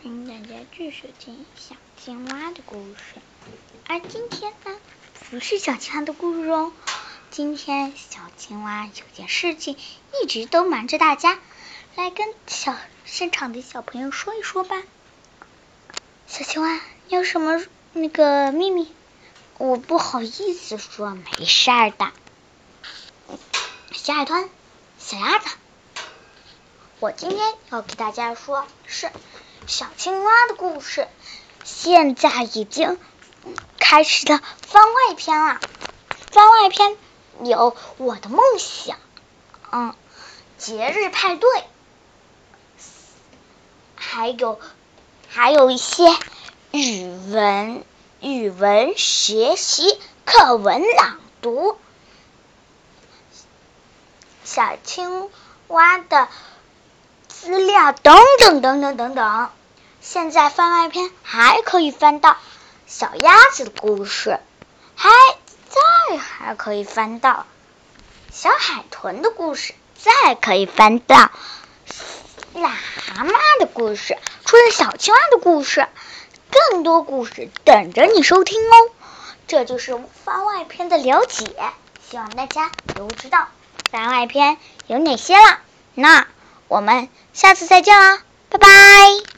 欢迎大家继续听小青蛙的故事。而今天呢，不是小青蛙的故事哦。今天小青蛙有件事情一直都瞒着大家，来跟小现场的小朋友说一说吧。小青蛙，你有什么那个秘密？我不好意思说，没事儿的。小海豚，小鸭子，我今天要给大家说是。小青蛙的故事现在已经开始了番外篇了。番外篇有我的梦想，嗯，节日派对，还有还有一些语文语文学习课文朗读，小青蛙的资料等等等等等等。现在番外篇还可以翻到。小鸭子的故事，还再还可以翻到。小海豚的故事，再可以翻到。癞蛤蟆的故事。除了小青蛙的故事，更多故事等着你收听哦。这就是番外篇的了解，希望大家都知道。番外篇有哪些了。那我们下次再见啦，拜拜。